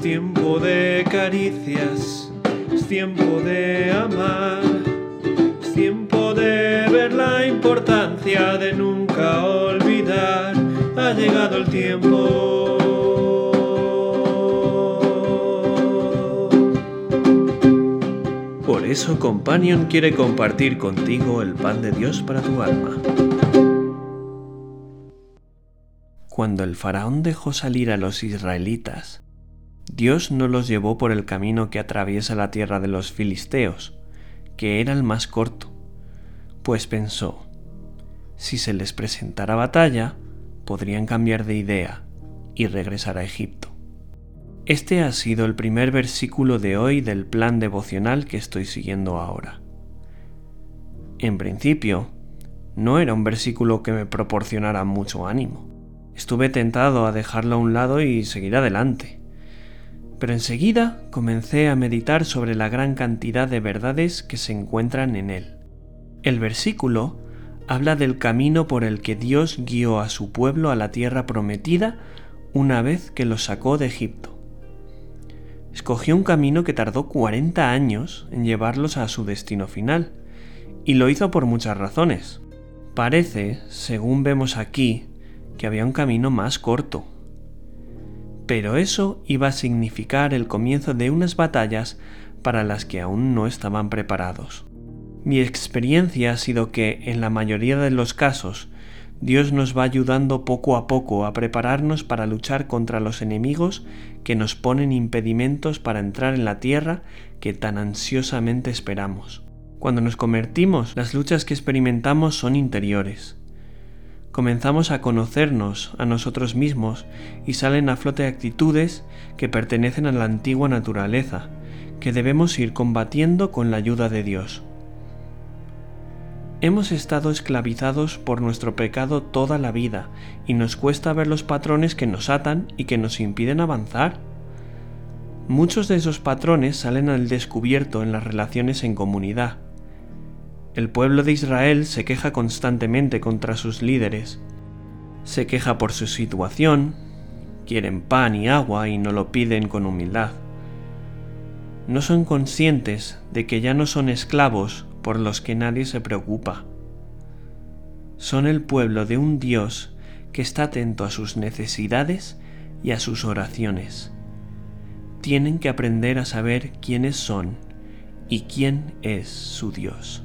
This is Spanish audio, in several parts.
Es tiempo de caricias, es tiempo de amar, es tiempo de ver la importancia de nunca olvidar. Ha llegado el tiempo. Por eso Companion quiere compartir contigo el pan de Dios para tu alma. Cuando el faraón dejó salir a los israelitas, Dios no los llevó por el camino que atraviesa la tierra de los filisteos, que era el más corto, pues pensó, si se les presentara batalla, podrían cambiar de idea y regresar a Egipto. Este ha sido el primer versículo de hoy del plan devocional que estoy siguiendo ahora. En principio, no era un versículo que me proporcionara mucho ánimo. Estuve tentado a dejarlo a un lado y seguir adelante. Pero enseguida comencé a meditar sobre la gran cantidad de verdades que se encuentran en él. El versículo habla del camino por el que Dios guió a su pueblo a la tierra prometida una vez que lo sacó de Egipto. Escogió un camino que tardó 40 años en llevarlos a su destino final, y lo hizo por muchas razones. Parece, según vemos aquí, que había un camino más corto. Pero eso iba a significar el comienzo de unas batallas para las que aún no estaban preparados. Mi experiencia ha sido que, en la mayoría de los casos, Dios nos va ayudando poco a poco a prepararnos para luchar contra los enemigos que nos ponen impedimentos para entrar en la tierra que tan ansiosamente esperamos. Cuando nos convertimos, las luchas que experimentamos son interiores comenzamos a conocernos a nosotros mismos y salen a flote actitudes que pertenecen a la antigua naturaleza, que debemos ir combatiendo con la ayuda de Dios. Hemos estado esclavizados por nuestro pecado toda la vida y nos cuesta ver los patrones que nos atan y que nos impiden avanzar. Muchos de esos patrones salen al descubierto en las relaciones en comunidad, el pueblo de Israel se queja constantemente contra sus líderes. Se queja por su situación, quieren pan y agua y no lo piden con humildad. No son conscientes de que ya no son esclavos por los que nadie se preocupa. Son el pueblo de un Dios que está atento a sus necesidades y a sus oraciones. Tienen que aprender a saber quiénes son y quién es su Dios.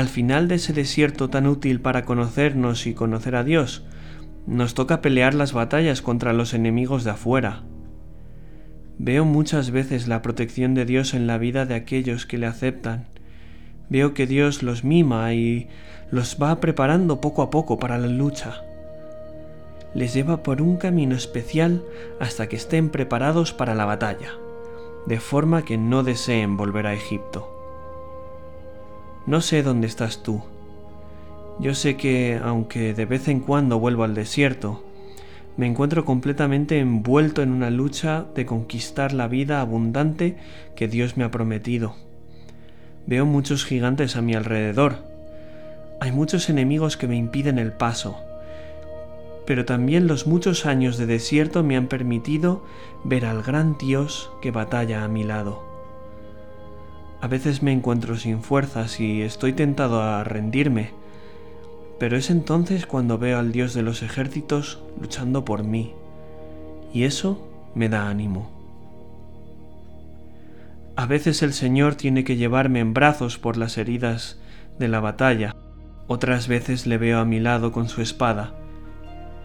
Al final de ese desierto tan útil para conocernos y conocer a Dios, nos toca pelear las batallas contra los enemigos de afuera. Veo muchas veces la protección de Dios en la vida de aquellos que le aceptan. Veo que Dios los mima y los va preparando poco a poco para la lucha. Les lleva por un camino especial hasta que estén preparados para la batalla, de forma que no deseen volver a Egipto. No sé dónde estás tú. Yo sé que, aunque de vez en cuando vuelvo al desierto, me encuentro completamente envuelto en una lucha de conquistar la vida abundante que Dios me ha prometido. Veo muchos gigantes a mi alrededor. Hay muchos enemigos que me impiden el paso. Pero también los muchos años de desierto me han permitido ver al gran Dios que batalla a mi lado. A veces me encuentro sin fuerzas y estoy tentado a rendirme, pero es entonces cuando veo al Dios de los ejércitos luchando por mí, y eso me da ánimo. A veces el Señor tiene que llevarme en brazos por las heridas de la batalla, otras veces le veo a mi lado con su espada,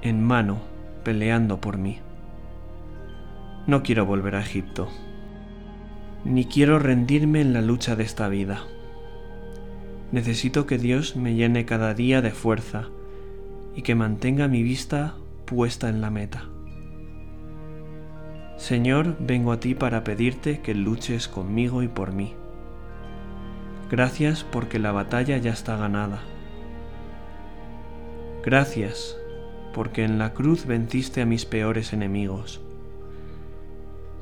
en mano, peleando por mí. No quiero volver a Egipto ni quiero rendirme en la lucha de esta vida. Necesito que Dios me llene cada día de fuerza y que mantenga mi vista puesta en la meta. Señor, vengo a ti para pedirte que luches conmigo y por mí. Gracias porque la batalla ya está ganada. Gracias porque en la cruz venciste a mis peores enemigos.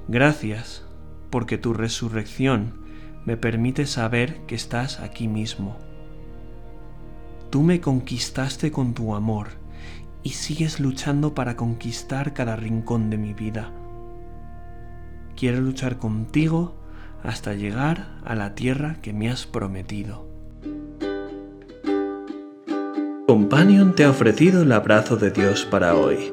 Gracias porque tu resurrección me permite saber que estás aquí mismo. Tú me conquistaste con tu amor y sigues luchando para conquistar cada rincón de mi vida. Quiero luchar contigo hasta llegar a la tierra que me has prometido. Companion te ha ofrecido el abrazo de Dios para hoy.